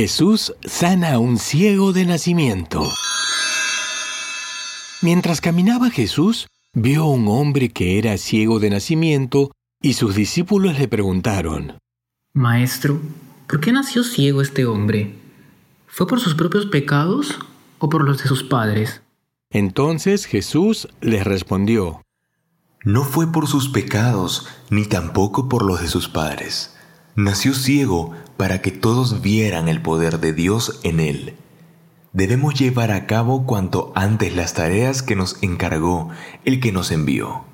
Jesús sana a un ciego de nacimiento. Mientras caminaba Jesús, vio a un hombre que era ciego de nacimiento y sus discípulos le preguntaron, Maestro, ¿por qué nació ciego este hombre? ¿Fue por sus propios pecados o por los de sus padres? Entonces Jesús les respondió, No fue por sus pecados, ni tampoco por los de sus padres. Nació ciego para que todos vieran el poder de Dios en él. Debemos llevar a cabo cuanto antes las tareas que nos encargó el que nos envió.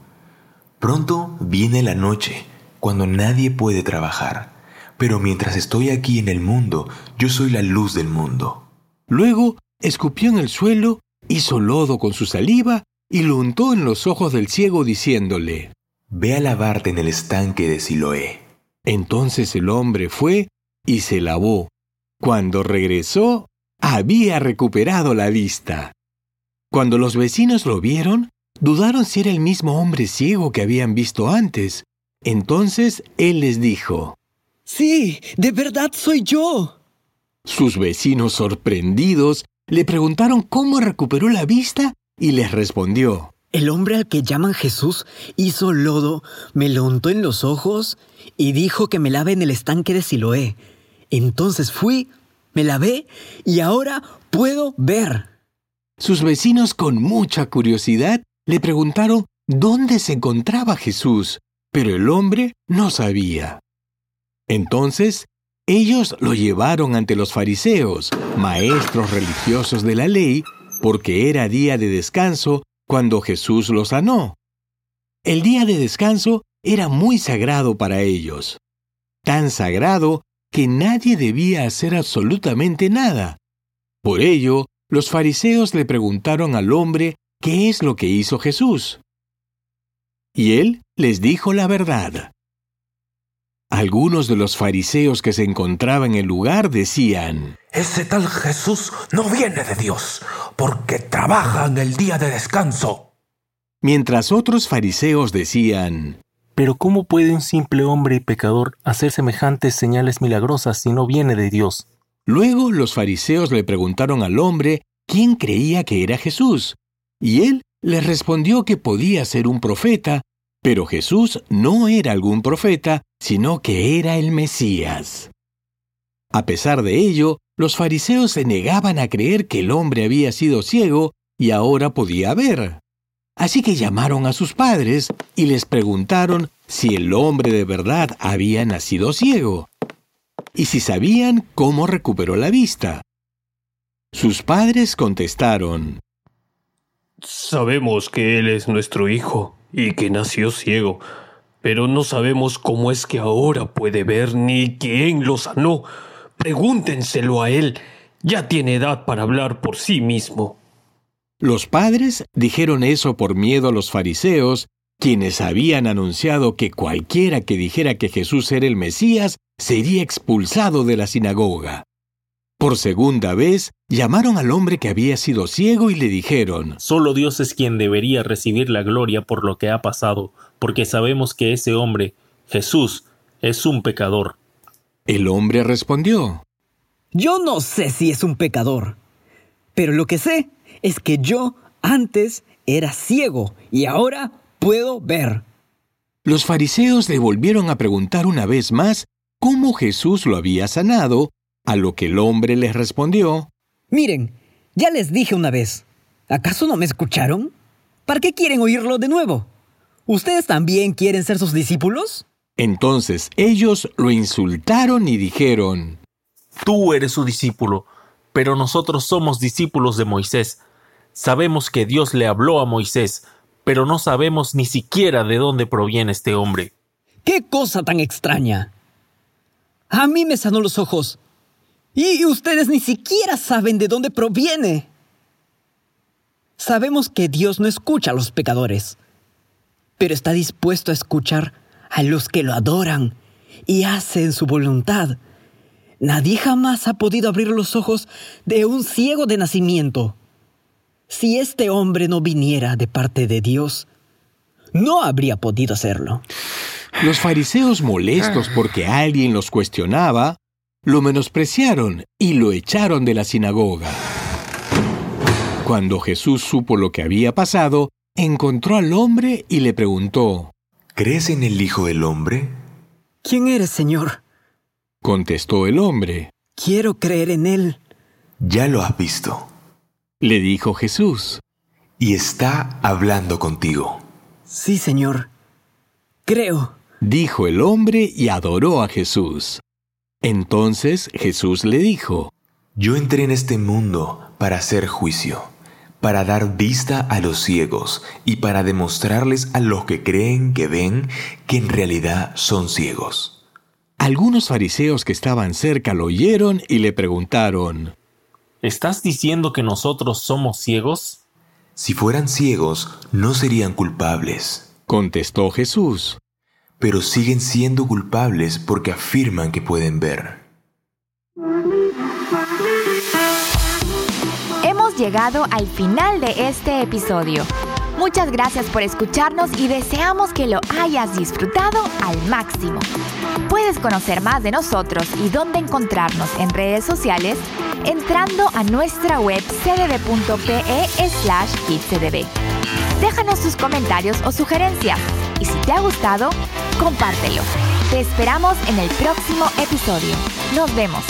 Pronto viene la noche, cuando nadie puede trabajar, pero mientras estoy aquí en el mundo, yo soy la luz del mundo. Luego escupió en el suelo, hizo lodo con su saliva y lo untó en los ojos del ciego diciéndole, Ve a lavarte en el estanque de Siloé. Entonces el hombre fue y se lavó. Cuando regresó, había recuperado la vista. Cuando los vecinos lo vieron, dudaron si era el mismo hombre ciego que habían visto antes. Entonces él les dijo, Sí, de verdad soy yo. Sus vecinos sorprendidos le preguntaron cómo recuperó la vista y les respondió, El hombre al que llaman Jesús hizo lodo, me lo untó en los ojos y dijo que me lave en el estanque de Siloé. Entonces fui, me lavé y ahora puedo ver. Sus vecinos con mucha curiosidad le preguntaron dónde se encontraba Jesús, pero el hombre no sabía. Entonces, ellos lo llevaron ante los fariseos, maestros religiosos de la ley, porque era día de descanso cuando Jesús los sanó. El día de descanso era muy sagrado para ellos, tan sagrado que nadie debía hacer absolutamente nada. Por ello, los fariseos le preguntaron al hombre qué es lo que hizo Jesús. Y él les dijo la verdad. Algunos de los fariseos que se encontraban en el lugar decían, Ese tal Jesús no viene de Dios, porque trabaja en el día de descanso. Mientras otros fariseos decían, Pero ¿cómo puede un simple hombre y pecador hacer semejantes señales milagrosas si no viene de Dios? Luego los fariseos le preguntaron al hombre quién creía que era Jesús, y él les respondió que podía ser un profeta, pero Jesús no era algún profeta, sino que era el Mesías. A pesar de ello, los fariseos se negaban a creer que el hombre había sido ciego y ahora podía ver. Así que llamaron a sus padres y les preguntaron si el hombre de verdad había nacido ciego y si sabían cómo recuperó la vista. Sus padres contestaron, Sabemos que él es nuestro hijo y que nació ciego, pero no sabemos cómo es que ahora puede ver ni quién lo sanó. Pregúntenselo a él. Ya tiene edad para hablar por sí mismo. Los padres dijeron eso por miedo a los fariseos, quienes habían anunciado que cualquiera que dijera que Jesús era el Mesías sería expulsado de la sinagoga. Por segunda vez, llamaron al hombre que había sido ciego y le dijeron, Solo Dios es quien debería recibir la gloria por lo que ha pasado, porque sabemos que ese hombre, Jesús, es un pecador. El hombre respondió, Yo no sé si es un pecador, pero lo que sé es que yo antes era ciego y ahora puedo ver. Los fariseos le volvieron a preguntar una vez más cómo Jesús lo había sanado, a lo que el hombre les respondió, Miren, ya les dije una vez. ¿Acaso no me escucharon? ¿Para qué quieren oírlo de nuevo? ¿Ustedes también quieren ser sus discípulos? Entonces ellos lo insultaron y dijeron, Tú eres su discípulo, pero nosotros somos discípulos de Moisés. Sabemos que Dios le habló a Moisés, pero no sabemos ni siquiera de dónde proviene este hombre. ¡Qué cosa tan extraña! A mí me sanó los ojos. Y ustedes ni siquiera saben de dónde proviene. Sabemos que Dios no escucha a los pecadores, pero está dispuesto a escuchar a los que lo adoran y hacen su voluntad. Nadie jamás ha podido abrir los ojos de un ciego de nacimiento. Si este hombre no viniera de parte de Dios, no habría podido hacerlo. Los fariseos molestos porque alguien los cuestionaba, lo menospreciaron y lo echaron de la sinagoga. Cuando Jesús supo lo que había pasado, encontró al hombre y le preguntó, ¿Crees en el Hijo del Hombre? ¿Quién eres, Señor? Contestó el hombre. Quiero creer en Él. Ya lo has visto. Le dijo Jesús. Y está hablando contigo. Sí, Señor. Creo. Dijo el hombre y adoró a Jesús. Entonces Jesús le dijo, Yo entré en este mundo para hacer juicio, para dar vista a los ciegos y para demostrarles a los que creen que ven que en realidad son ciegos. Algunos fariseos que estaban cerca lo oyeron y le preguntaron, ¿Estás diciendo que nosotros somos ciegos? Si fueran ciegos, no serían culpables. Contestó Jesús. Pero siguen siendo culpables porque afirman que pueden ver. Hemos llegado al final de este episodio. Muchas gracias por escucharnos y deseamos que lo hayas disfrutado al máximo. Puedes conocer más de nosotros y dónde encontrarnos en redes sociales entrando a nuestra web cdb.pe slash kidscdb. Déjanos tus comentarios o sugerencias y si te ha gustado, compártelo. Te esperamos en el próximo episodio. Nos vemos.